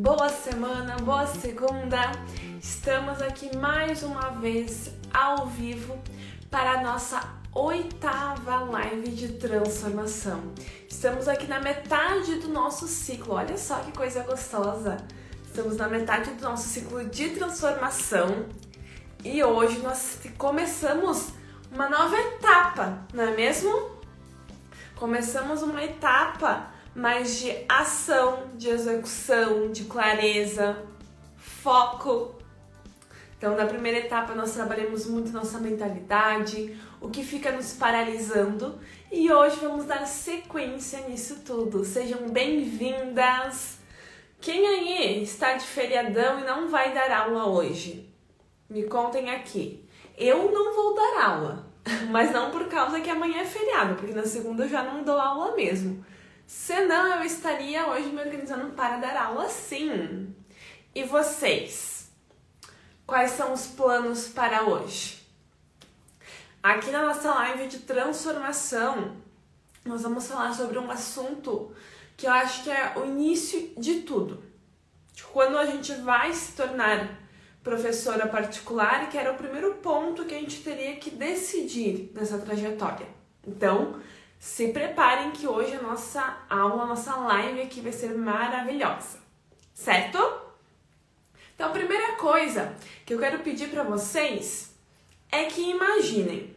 Boa semana, boa segunda. Estamos aqui mais uma vez ao vivo para a nossa oitava live de transformação. Estamos aqui na metade do nosso ciclo. Olha só que coisa gostosa. Estamos na metade do nosso ciclo de transformação e hoje nós começamos uma nova etapa, não é mesmo? Começamos uma etapa mais de ação, de execução, de clareza, foco. Então, na primeira etapa, nós trabalhamos muito nossa mentalidade, o que fica nos paralisando, e hoje vamos dar sequência nisso tudo. Sejam bem-vindas! Quem aí está de feriadão e não vai dar aula hoje? Me contem aqui. Eu não vou dar aula, mas não por causa que amanhã é feriado, porque na segunda eu já não dou aula mesmo. Senão eu estaria hoje me organizando para dar aula sim. E vocês? Quais são os planos para hoje? Aqui na nossa live de transformação, nós vamos falar sobre um assunto que eu acho que é o início de tudo. Quando a gente vai se tornar professora particular, que era o primeiro ponto que a gente teria que decidir nessa trajetória. Então, se preparem que hoje a nossa aula, a nossa live aqui vai ser maravilhosa, certo? Então, a primeira coisa que eu quero pedir para vocês é que imaginem,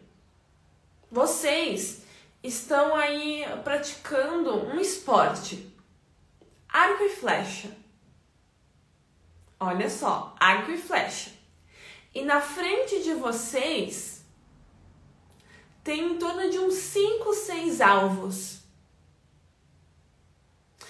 vocês estão aí praticando um esporte, arco e flecha. Olha só, arco e flecha. E na frente de vocês tem em torno de uns 5, 6 alvos.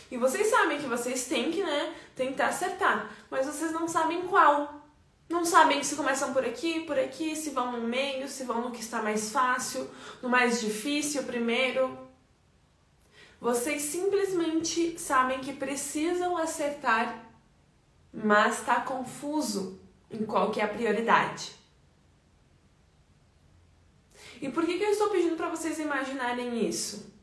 E vocês sabem que vocês têm que, né, tentar acertar, mas vocês não sabem qual. Não sabem se começam por aqui, por aqui, se vão no meio, se vão no que está mais fácil, no mais difícil primeiro. Vocês simplesmente sabem que precisam acertar, mas está confuso em qual que é a prioridade. E por que, que eu estou pedindo para vocês imaginarem isso?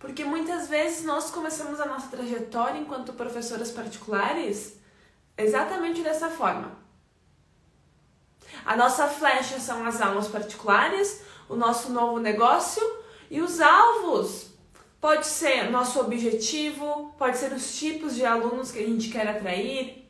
Porque muitas vezes nós começamos a nossa trajetória enquanto professoras particulares exatamente dessa forma. A nossa flecha são as aulas particulares, o nosso novo negócio e os alvos. Pode ser nosso objetivo, pode ser os tipos de alunos que a gente quer atrair,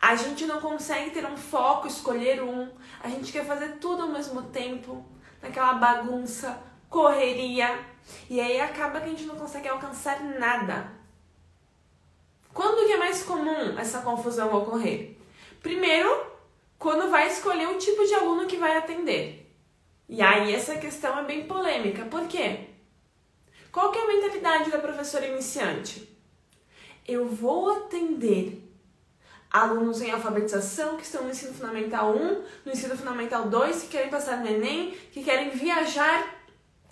a gente não consegue ter um foco, escolher um. A gente quer fazer tudo ao mesmo tempo, naquela bagunça, correria. E aí acaba que a gente não consegue alcançar nada. Quando que é mais comum essa confusão ocorrer? Primeiro, quando vai escolher o tipo de aluno que vai atender. E aí essa questão é bem polêmica. Por quê? Qual que é a mentalidade da professora iniciante? Eu vou atender alunos em alfabetização que estão no ensino fundamental 1, no ensino fundamental 2, que querem passar no Enem, que querem viajar.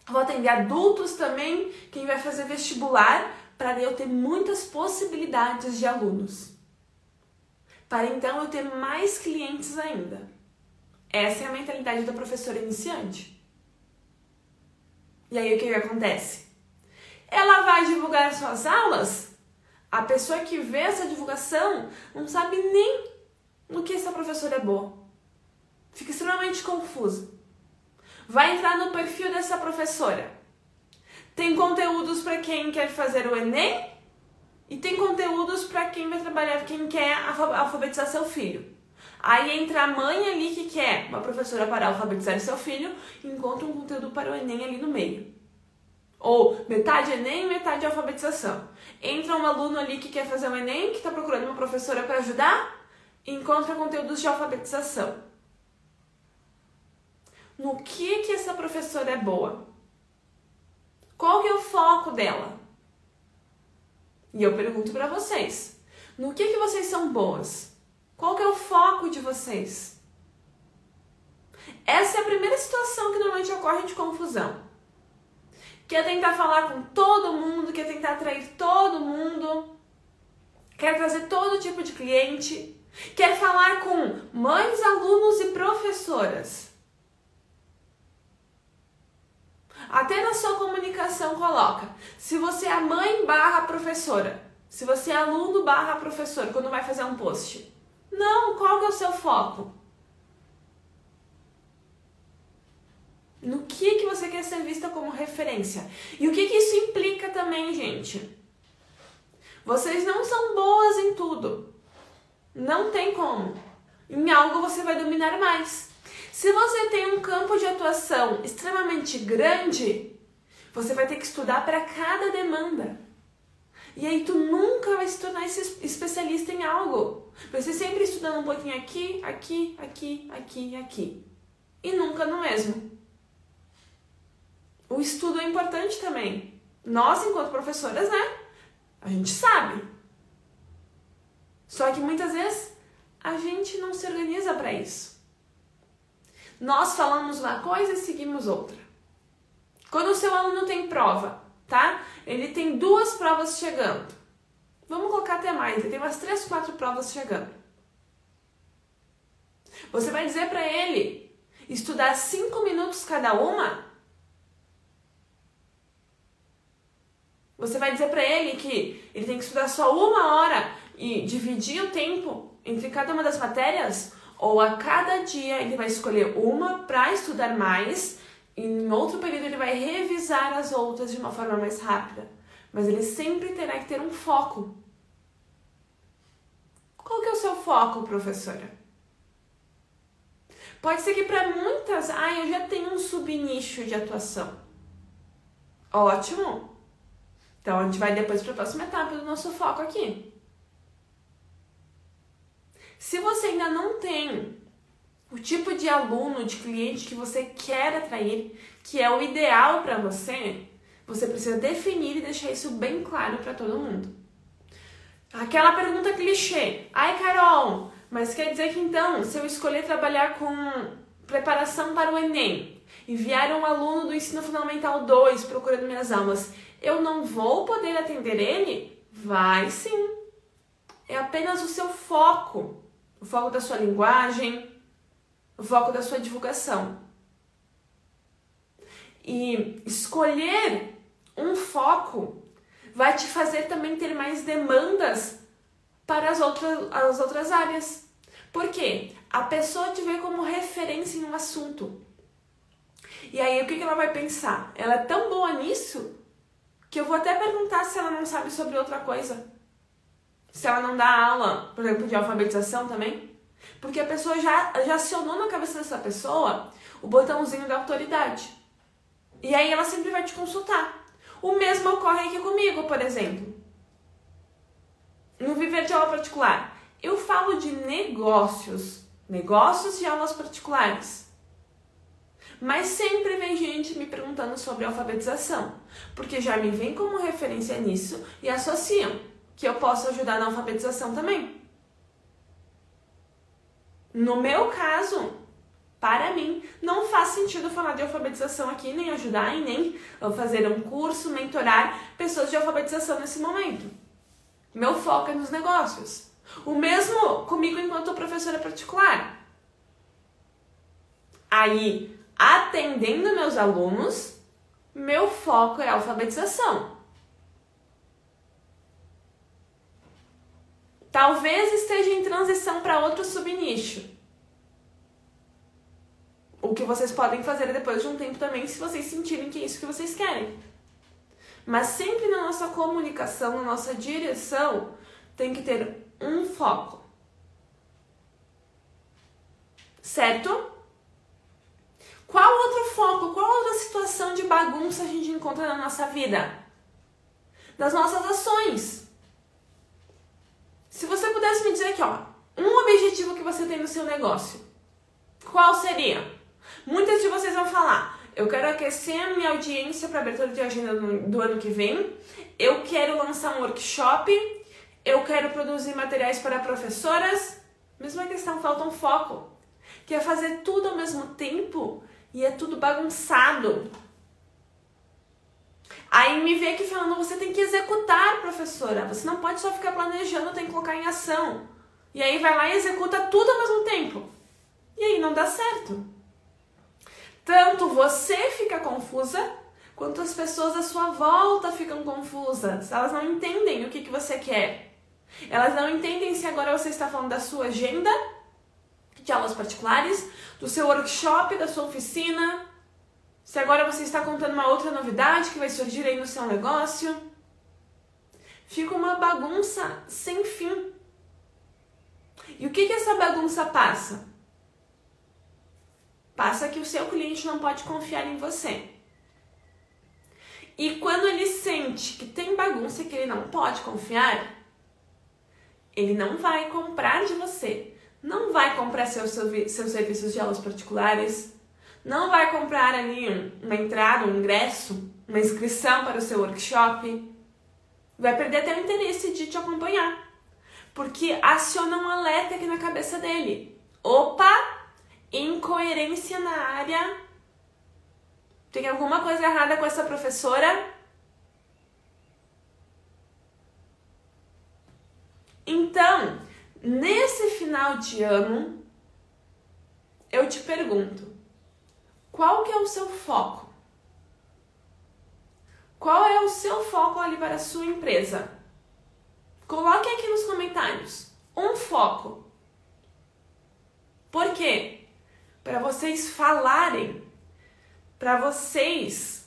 Vou atender adultos também, quem vai fazer vestibular, para eu ter muitas possibilidades de alunos. Para então eu ter mais clientes ainda. Essa é a mentalidade da professora iniciante. E aí o que, acontece? Ela vai divulgar as suas aulas a pessoa que vê essa divulgação não sabe nem no que essa professora é boa. Fica extremamente confusa. Vai entrar no perfil dessa professora. Tem conteúdos para quem quer fazer o Enem e tem conteúdos para quem vai trabalhar, quem quer alfabetizar seu filho. Aí entra a mãe ali que quer uma professora para alfabetizar seu filho e encontra um conteúdo para o Enem ali no meio. Ou metade Enem, metade alfabetização. Entra um aluno ali que quer fazer o Enem, que está procurando uma professora para ajudar, encontra conteúdos de alfabetização. No que que essa professora é boa? Qual que é o foco dela? E eu pergunto para vocês, no que que vocês são boas? Qual que é o foco de vocês? Essa é a primeira situação que normalmente ocorre de confusão quer tentar falar com todo mundo, quer tentar atrair todo mundo, quer trazer todo tipo de cliente, quer falar com mães, alunos e professoras. Até na sua comunicação coloca, se você é mãe barra professora, Se você é aluno barra professor, quando vai fazer um post. Não, qual que é o seu foco? No que, que você quer ser vista como referência? E o que, que isso implica também, gente? Vocês não são boas em tudo. Não tem como. Em algo você vai dominar mais. Se você tem um campo de atuação extremamente grande, você vai ter que estudar para cada demanda. E aí tu nunca vai se tornar especialista em algo. Ser sempre estudando um pouquinho aqui, aqui, aqui, aqui e aqui. E nunca no mesmo. O estudo é importante também. Nós, enquanto professoras, né? A gente sabe. Só que muitas vezes a gente não se organiza para isso. Nós falamos uma coisa e seguimos outra. Quando o seu aluno tem prova, tá? Ele tem duas provas chegando. Vamos colocar até mais, ele tem umas três, quatro provas chegando. Você vai dizer para ele estudar cinco minutos cada uma? Você vai dizer para ele que ele tem que estudar só uma hora e dividir o tempo entre cada uma das matérias? Ou a cada dia ele vai escolher uma para estudar mais e em outro período ele vai revisar as outras de uma forma mais rápida? Mas ele sempre terá que ter um foco. Qual que é o seu foco, professora? Pode ser que para muitas, ah, eu já tenho um subnicho de atuação. Ótimo! Então, a gente vai depois para a próxima etapa do nosso foco aqui. Se você ainda não tem o tipo de aluno, de cliente que você quer atrair, que é o ideal para você, você precisa definir e deixar isso bem claro para todo mundo. Aquela pergunta clichê. Ai, Carol, mas quer dizer que então, se eu escolher trabalhar com preparação para o Enem, enviar um aluno do ensino fundamental 2 procurando minhas aulas, eu não vou poder atender ele? Vai sim. É apenas o seu foco, o foco da sua linguagem, o foco da sua divulgação. E escolher um foco vai te fazer também ter mais demandas para as outras, as outras áreas. Por quê? A pessoa te vê como referência em um assunto. E aí, o que ela vai pensar? Ela é tão boa nisso que eu vou até perguntar se ela não sabe sobre outra coisa. Se ela não dá aula, por exemplo, de alfabetização também. Porque a pessoa já, já acionou na cabeça dessa pessoa o botãozinho da autoridade. E aí ela sempre vai te consultar. O mesmo ocorre aqui comigo, por exemplo. No Viver de Aula Particular, eu falo de negócios, negócios de aulas particulares. Mas sempre vem gente me perguntando sobre alfabetização, porque já me vem como referência nisso e associam que eu posso ajudar na alfabetização também. No meu caso, para mim, não faz sentido falar de alfabetização aqui, nem ajudar e nem fazer um curso, mentorar pessoas de alfabetização nesse momento. Meu foco é nos negócios. O mesmo comigo enquanto professora particular. Aí, atendendo meus alunos, meu foco é alfabetização. Talvez esteja em transição para outro subnicho. O que vocês podem fazer depois de um tempo também, se vocês sentirem que é isso que vocês querem. Mas sempre na nossa comunicação, na nossa direção, tem que ter um foco. Certo? Qual outro foco, qual outra situação de bagunça a gente encontra na nossa vida? Das nossas ações. Se você pudesse me dizer aqui, ó, um objetivo que você tem no seu negócio, qual seria? Muitas de vocês vão falar: eu quero aquecer a minha audiência para abertura de agenda do ano que vem, eu quero lançar um workshop, eu quero produzir materiais para professoras. Mesma questão, falta um foco. Quer fazer tudo ao mesmo tempo e é tudo bagunçado. Aí me vê aqui falando, você tem que executar, professora. Você não pode só ficar planejando, tem que colocar em ação. E aí vai lá e executa tudo ao mesmo tempo. E aí não dá certo. Tanto você fica confusa, Quantas pessoas à sua volta ficam confusas? Elas não entendem o que, que você quer. Elas não entendem se agora você está falando da sua agenda de aulas particulares, do seu workshop, da sua oficina, se agora você está contando uma outra novidade que vai surgir aí no seu negócio. Fica uma bagunça sem fim. E o que, que essa bagunça passa? Passa que o seu cliente não pode confiar em você. E quando ele sente que tem bagunça e que ele não pode confiar, ele não vai comprar de você, não vai comprar seus, seus serviços de aulas particulares, não vai comprar ali uma entrada, um ingresso, uma inscrição para o seu workshop, vai perder até o interesse de te acompanhar, porque aciona um alerta aqui na cabeça dele. Opa, incoerência na área tem alguma coisa errada com essa professora? Então, nesse final de ano, eu te pergunto, qual que é o seu foco? Qual é o seu foco ali para a sua empresa? Coloque aqui nos comentários um foco. Por quê? Para vocês falarem para vocês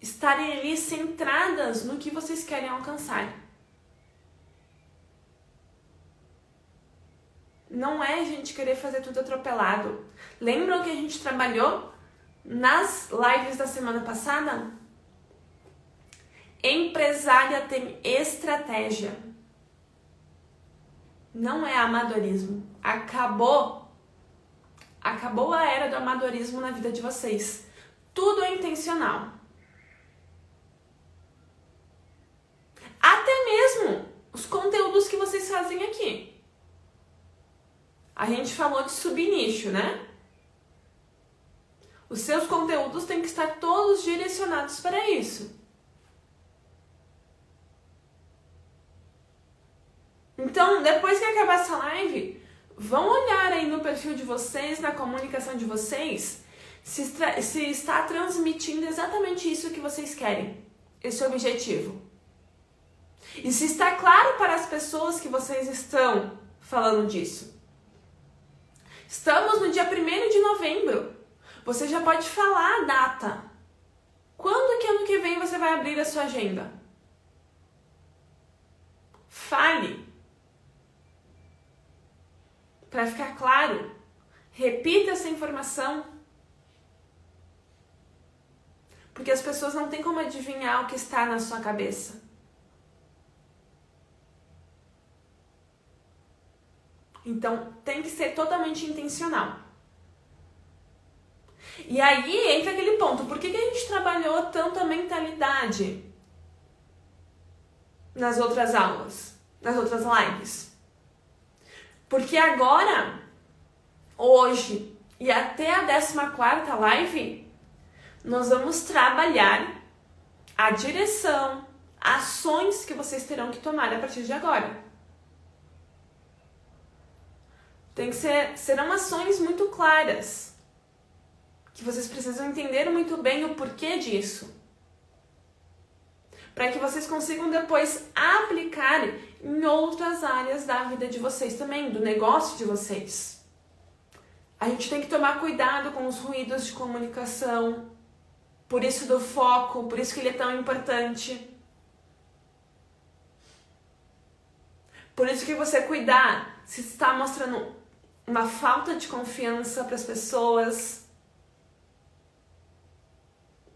estarem ali centradas no que vocês querem alcançar. Não é a gente querer fazer tudo atropelado. Lembram que a gente trabalhou nas lives da semana passada? Empresária tem estratégia. Não é amadorismo. Acabou Acabou a era do amadorismo na vida de vocês. Tudo é intencional. Até mesmo os conteúdos que vocês fazem aqui. A gente falou de subnicho, né? Os seus conteúdos têm que estar todos direcionados para isso. Então, depois que acabar essa live, vão olhar aí no perfil de vocês, na comunicação de vocês, se, se está transmitindo exatamente isso que vocês querem, esse objetivo. E se está claro para as pessoas que vocês estão falando disso. Estamos no dia 1 de novembro. Você já pode falar a data. Quando que ano que vem você vai abrir a sua agenda? Fale para ficar claro, repita essa informação. Porque as pessoas não têm como adivinhar o que está na sua cabeça. Então, tem que ser totalmente intencional. E aí entra aquele ponto: por que, que a gente trabalhou tanto a mentalidade nas outras aulas, nas outras lives? Porque agora, hoje e até a 14 live, nós vamos trabalhar a direção, ações que vocês terão que tomar a partir de agora. Tem que ser, serão ações muito claras, que vocês precisam entender muito bem o porquê disso para que vocês consigam depois aplicar em outras áreas da vida de vocês também, do negócio de vocês. A gente tem que tomar cuidado com os ruídos de comunicação, por isso do foco, por isso que ele é tão importante. Por isso que você cuidar se está mostrando uma falta de confiança para as pessoas,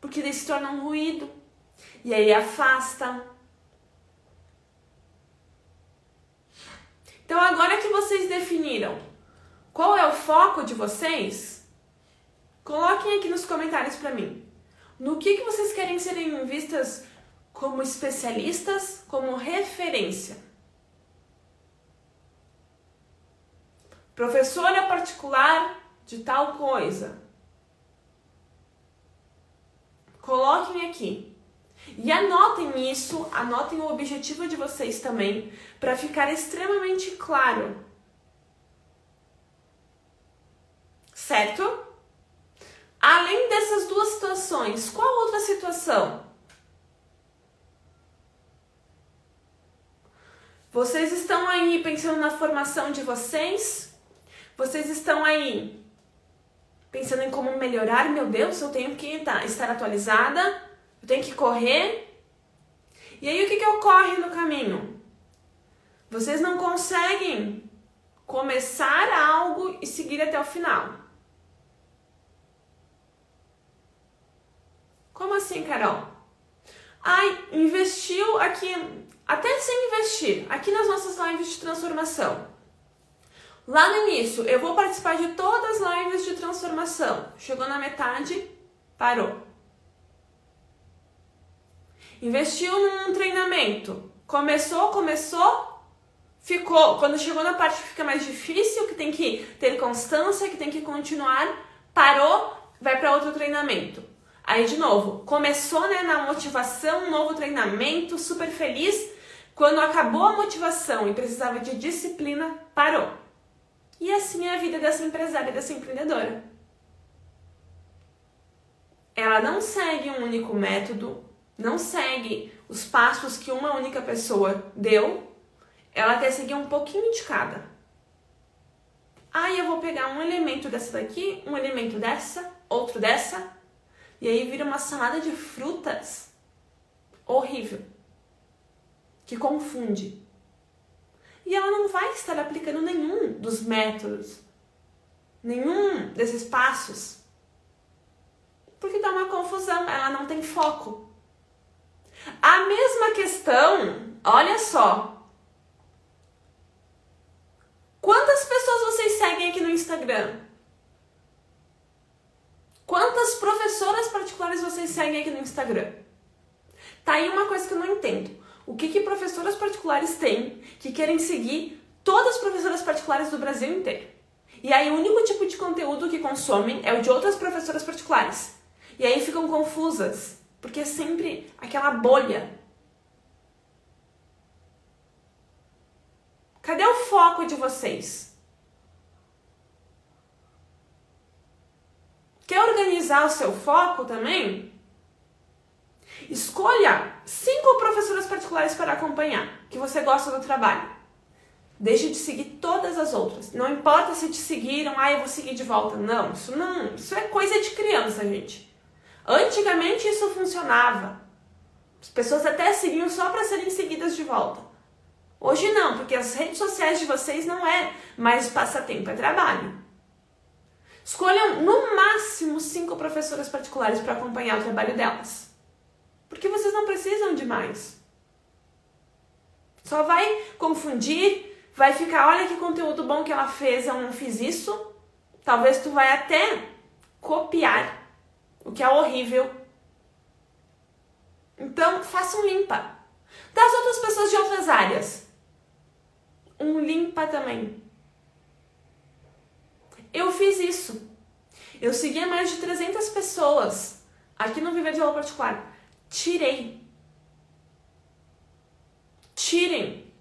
porque daí se torna um ruído. E aí afasta. Então agora que vocês definiram qual é o foco de vocês, coloquem aqui nos comentários para mim. No que, que vocês querem serem vistas como especialistas, como referência? Professora particular de tal coisa. Coloquem aqui. E anotem isso, anotem o objetivo de vocês também, para ficar extremamente claro. Certo? Além dessas duas situações, qual outra situação? Vocês estão aí pensando na formação de vocês? Vocês estão aí pensando em como melhorar? Meu Deus, eu tenho que tá, estar atualizada, eu tenho que correr. E aí o que, que ocorre no caminho? Vocês não conseguem começar algo e seguir até o final. Como assim, Carol? Ai, investiu aqui, até sem investir, aqui nas nossas lives de transformação. Lá no início, eu vou participar de todas as lives de transformação. Chegou na metade, parou. Investiu num treinamento. Começou, começou, ficou, quando chegou na parte que fica mais difícil, que tem que ter constância, que tem que continuar, parou, vai para outro treinamento. Aí de novo, começou né, na motivação, novo treinamento, super feliz. Quando acabou a motivação e precisava de disciplina, parou. E assim é a vida dessa empresária, dessa empreendedora. Ela não segue um único método, não segue os passos que uma única pessoa deu, ela quer seguir um pouquinho de cada. Aí eu vou pegar um elemento dessa daqui, um elemento dessa, outro dessa, e aí vira uma salada de frutas horrível, que confunde. E ela não vai estar aplicando nenhum dos métodos, nenhum desses passos, porque dá uma confusão, ela não tem foco. A mesma questão, olha só, Quantas pessoas vocês seguem aqui no Instagram? Quantas professoras particulares vocês seguem aqui no Instagram? Tá aí uma coisa que eu não entendo. O que, que professoras particulares têm que querem seguir todas as professoras particulares do Brasil inteiro? E aí o único tipo de conteúdo que consomem é o de outras professoras particulares. E aí ficam confusas, porque é sempre aquela bolha Cadê o foco de vocês? Quer organizar o seu foco também? Escolha cinco professoras particulares para acompanhar, que você gosta do trabalho. Deixe de seguir todas as outras. Não importa se te seguiram, ah, eu vou seguir de volta. Não, isso não, isso é coisa de criança, gente. Antigamente isso funcionava. As pessoas até seguiam só para serem seguidas de volta. Hoje não, porque as redes sociais de vocês não é mais passatempo, é trabalho. Escolham no máximo cinco professoras particulares para acompanhar o trabalho delas. Porque vocês não precisam de mais. Só vai confundir, vai ficar, olha que conteúdo bom que ela fez, eu não fiz isso. Talvez tu vai até copiar, o que é horrível. Então, faça um limpa. Das outras pessoas de outras áreas, um limpa também. Eu fiz isso. Eu seguia mais de 300 pessoas aqui no Viver de Aula Particular. Tirei. Tirem.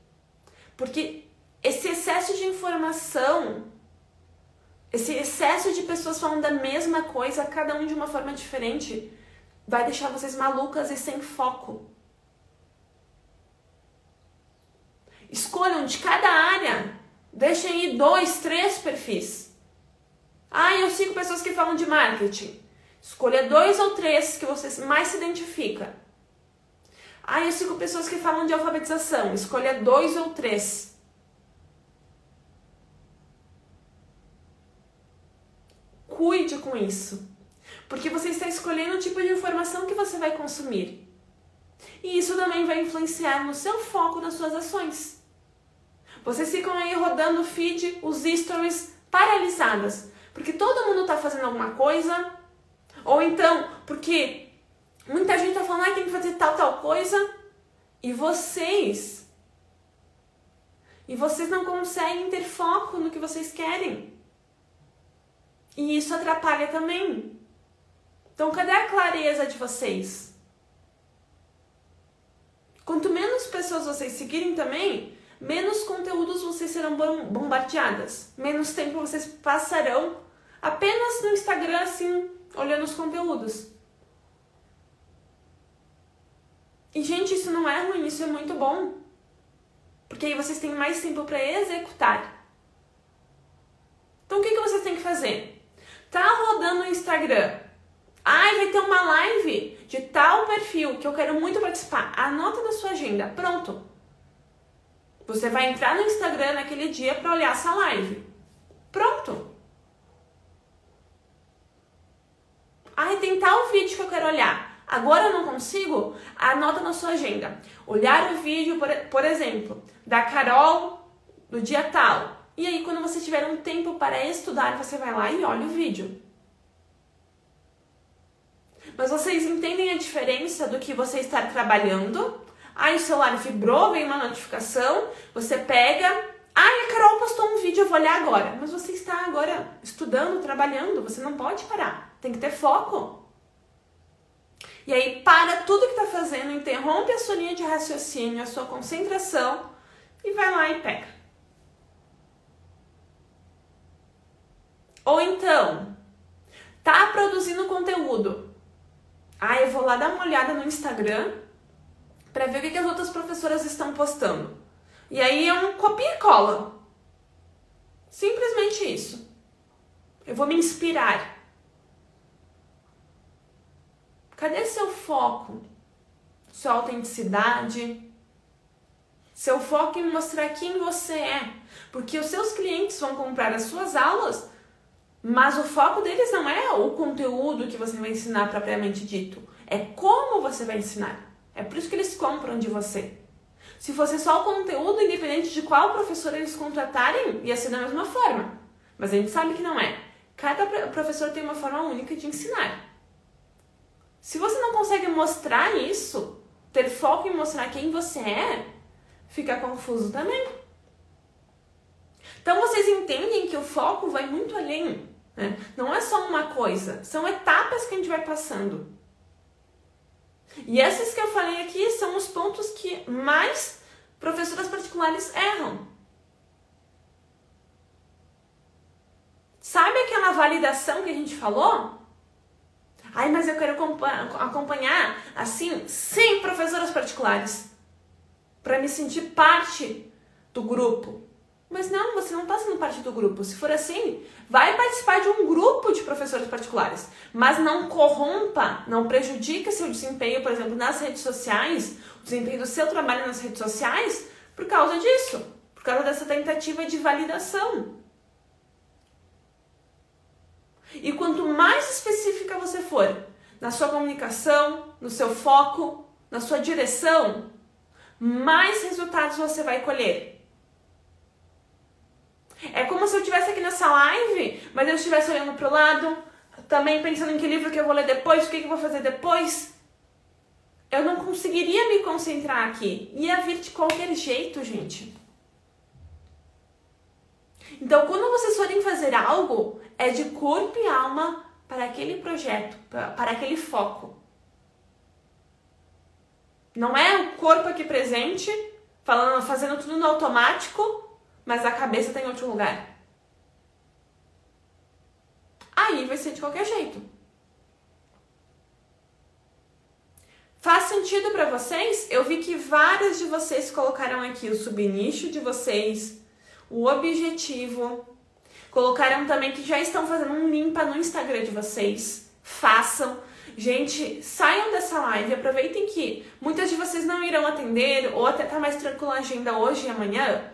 Porque esse excesso de informação, esse excesso de pessoas falando da mesma coisa, cada um de uma forma diferente, vai deixar vocês malucas e sem foco. Escolham de cada área. Deixem aí dois, três perfis. Ah, eu sigo pessoas que falam de marketing. Escolha dois ou três que você mais se identifica. Ah, eu sigo pessoas que falam de alfabetização. Escolha dois ou três. Cuide com isso. Porque você está escolhendo o tipo de informação que você vai consumir. E isso também vai influenciar no seu foco nas suas ações. Vocês ficam aí rodando o feed, os stories paralisadas, porque todo mundo tá fazendo alguma coisa, ou então porque muita gente tá falando, ah, tem que fazer tal, tal coisa, e vocês e vocês não conseguem ter foco no que vocês querem. E isso atrapalha também. Então, cadê a clareza de vocês? Quanto menos pessoas vocês seguirem também, menos conteúdos vocês serão bombardeadas, menos tempo vocês passarão apenas no Instagram assim, olhando os conteúdos. E, gente, isso não é ruim, isso é muito bom. Porque aí vocês têm mais tempo para executar. Então, o que, que vocês têm que fazer? Tá rodando o Instagram. Ai, vai ter uma live de tal perfil que eu quero muito participar. Anota na sua agenda. Pronto. Você vai entrar no Instagram naquele dia para olhar essa live. Pronto. Ai, tem tal vídeo que eu quero olhar. Agora eu não consigo? Anota na sua agenda. Olhar o vídeo, por, por exemplo, da Carol do dia tal. E aí, quando você tiver um tempo para estudar, você vai lá e olha o vídeo. Mas vocês entendem a diferença do que você estar trabalhando? Aí o celular vibrou, vem uma notificação, você pega. Ai, a Carol postou um vídeo, eu vou olhar agora. Mas você está agora estudando, trabalhando, você não pode parar. Tem que ter foco. E aí para tudo que está fazendo, interrompe a sua linha de raciocínio, a sua concentração e vai lá e pega. Ou então, tá produzindo conteúdo. Ah, eu vou lá dar uma olhada no Instagram para ver o que, que as outras professoras estão postando. E aí é um copia e cola. Simplesmente isso. Eu vou me inspirar. Cadê seu foco? Sua autenticidade? Seu foco em mostrar quem você é. Porque os seus clientes vão comprar as suas aulas mas o foco deles não é o conteúdo que você vai ensinar propriamente dito, é como você vai ensinar. É por isso que eles compram de você. Se fosse só o conteúdo, independente de qual professor eles contratarem, ia ser da mesma forma. Mas a gente sabe que não é. Cada professor tem uma forma única de ensinar. Se você não consegue mostrar isso, ter foco em mostrar quem você é, fica confuso também. Então vocês entendem que o foco vai muito além. Né? Não é só uma coisa, são etapas que a gente vai passando. E esses que eu falei aqui são os pontos que mais professoras particulares erram. Sabe aquela validação que a gente falou? Ai, mas eu quero acompanhar, assim, 100 professoras particulares para me sentir parte do grupo. Mas não, você não está sendo parte do grupo. Se for assim, vai participar de um grupo de professores particulares, mas não corrompa, não prejudique seu desempenho, por exemplo, nas redes sociais, o desempenho do seu trabalho nas redes sociais, por causa disso, por causa dessa tentativa de validação. E quanto mais específica você for na sua comunicação, no seu foco, na sua direção, mais resultados você vai colher. É como se eu estivesse aqui nessa live, mas eu estivesse olhando para o lado, também pensando em que livro que eu vou ler depois, o que, que eu vou fazer depois. Eu não conseguiria me concentrar aqui. Ia vir de qualquer jeito, gente. Então, quando vocês forem fazer algo, é de corpo e alma para aquele projeto, para aquele foco. Não é o corpo aqui presente, falando, fazendo tudo no automático mas a cabeça está em outro lugar. Aí vai ser de qualquer jeito. Faz sentido para vocês? Eu vi que várias de vocês colocaram aqui o subnicho de vocês, o objetivo. Colocaram também que já estão fazendo um limpa no Instagram de vocês. Façam. Gente, saiam dessa live, aproveitem que muitas de vocês não irão atender ou até tá mais tranquila a agenda hoje e amanhã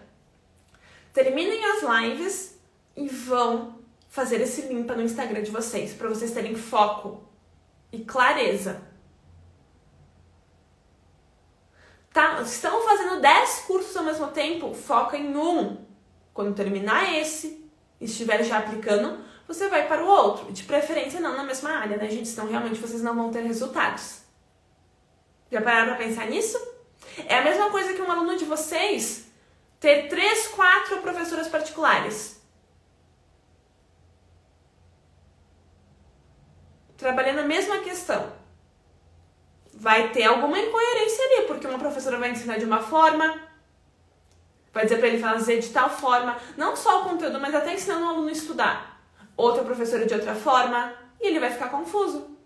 terminem as lives e vão fazer esse limpa no Instagram de vocês, para vocês terem foco e clareza. Tá? Estão fazendo 10 cursos ao mesmo tempo? Foca em um. Quando terminar esse, estiver já aplicando, você vai para o outro. De preferência não na mesma área, né, gente? Senão realmente vocês não vão ter resultados. Já pararam para pensar nisso? É a mesma coisa que um aluno de vocês ter três, quatro professoras particulares. Trabalhando a mesma questão. Vai ter alguma incoerência ali, porque uma professora vai ensinar de uma forma, vai dizer para ele fazer de tal forma, não só o conteúdo, mas até ensinando o aluno a estudar. Outra professora de outra forma, e ele vai ficar confuso.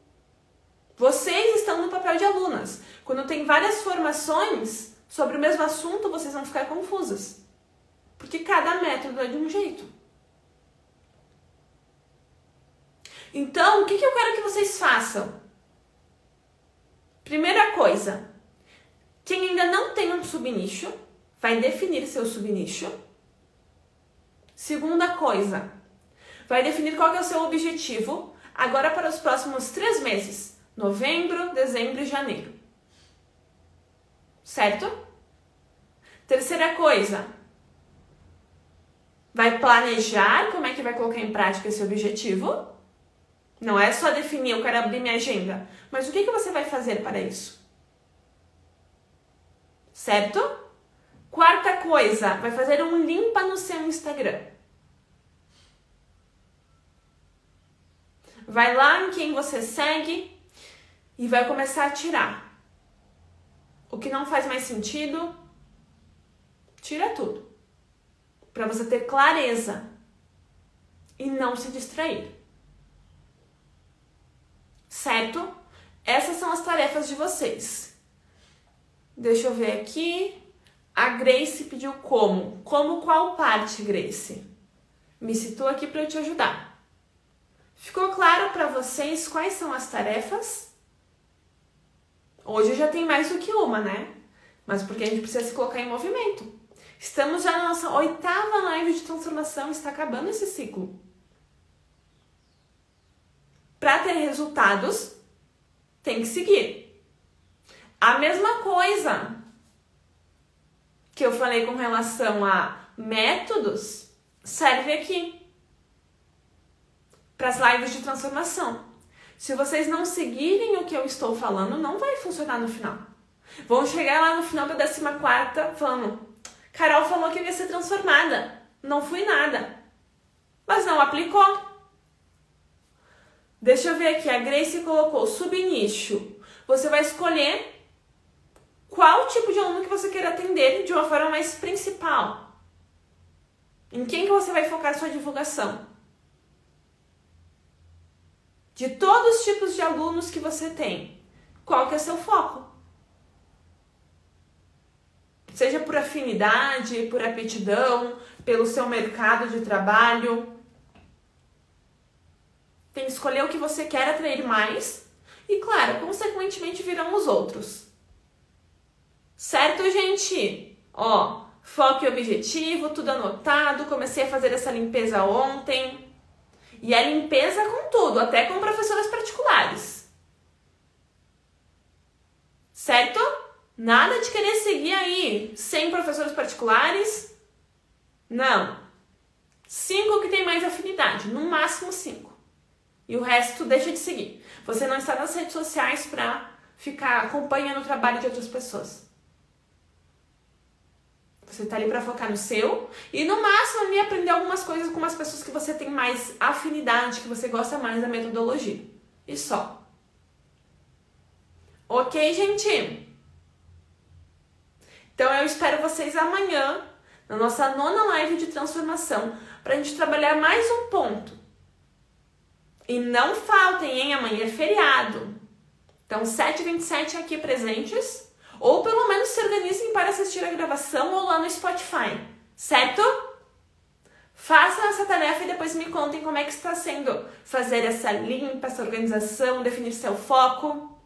Vocês estão no papel de alunas. Quando tem várias formações sobre o mesmo assunto, vocês vão ficar confusas. Porque cada método é de um jeito. Então, o que, que eu quero que vocês façam? Primeira coisa, quem ainda não tem um subnicho, vai definir seu subnicho. Segunda coisa, vai definir qual é o seu objetivo agora para os próximos três meses: novembro, dezembro e janeiro. Certo? Terceira coisa, vai planejar como é que vai colocar em prática esse objetivo. Não é só definir, eu quero abrir minha agenda. Mas o que, que você vai fazer para isso? Certo? Quarta coisa, vai fazer um limpa no seu Instagram. Vai lá em quem você segue e vai começar a tirar. O que não faz mais sentido, tira tudo. Para você ter clareza e não se distrair. Certo? Essas são as tarefas de vocês. Deixa eu ver aqui. A Grace pediu como. Como qual parte, Grace? Me situa aqui para eu te ajudar. Ficou claro para vocês quais são as tarefas? Hoje já tem mais do que uma, né? Mas porque a gente precisa se colocar em movimento. Estamos já na nossa oitava live de transformação, está acabando esse ciclo. Para ter resultados, tem que seguir. A mesma coisa que eu falei com relação a métodos serve aqui para as lives de transformação. Se vocês não seguirem o que eu estou falando, não vai funcionar no final. Vão chegar lá no final da 14 falando: Carol falou que ia ser transformada. Não fui nada. Mas não aplicou. Deixa eu ver aqui. A Grace colocou subnicho. Você vai escolher qual tipo de aluno que você quer atender de uma forma mais principal. Em quem que você vai focar sua divulgação? de todos os tipos de alunos que você tem, qual que é o seu foco? Seja por afinidade, por aptidão, pelo seu mercado de trabalho. Tem que escolher o que você quer atrair mais e, claro, consequentemente virão os outros. Certo, gente? Ó, foco e objetivo, tudo anotado. Comecei a fazer essa limpeza ontem. E a limpeza com tudo, até com professoras particulares. Certo? Nada de querer seguir aí sem professores particulares. Não. Cinco que tem mais afinidade, no máximo cinco. E o resto deixa de seguir. Você não está nas redes sociais para ficar acompanhando o trabalho de outras pessoas. Você tá ali para focar no seu e no máximo ali aprender algumas coisas com as pessoas que você tem mais afinidade, que você gosta mais da metodologia. E só. Ok, gente? Então eu espero vocês amanhã na nossa nona live de transformação para a gente trabalhar mais um ponto. E não faltem, hein? Amanhã é feriado. Então, 7h27 aqui presentes. Ou pelo menos se organizem para assistir a gravação ou lá no Spotify, certo? Façam essa tarefa e depois me contem como é que está sendo fazer essa limpa, essa organização, definir seu foco.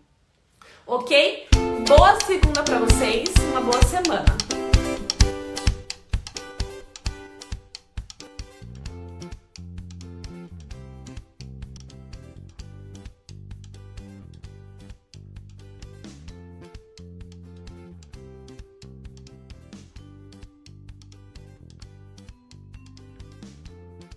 Ok? Boa segunda para vocês, uma boa semana.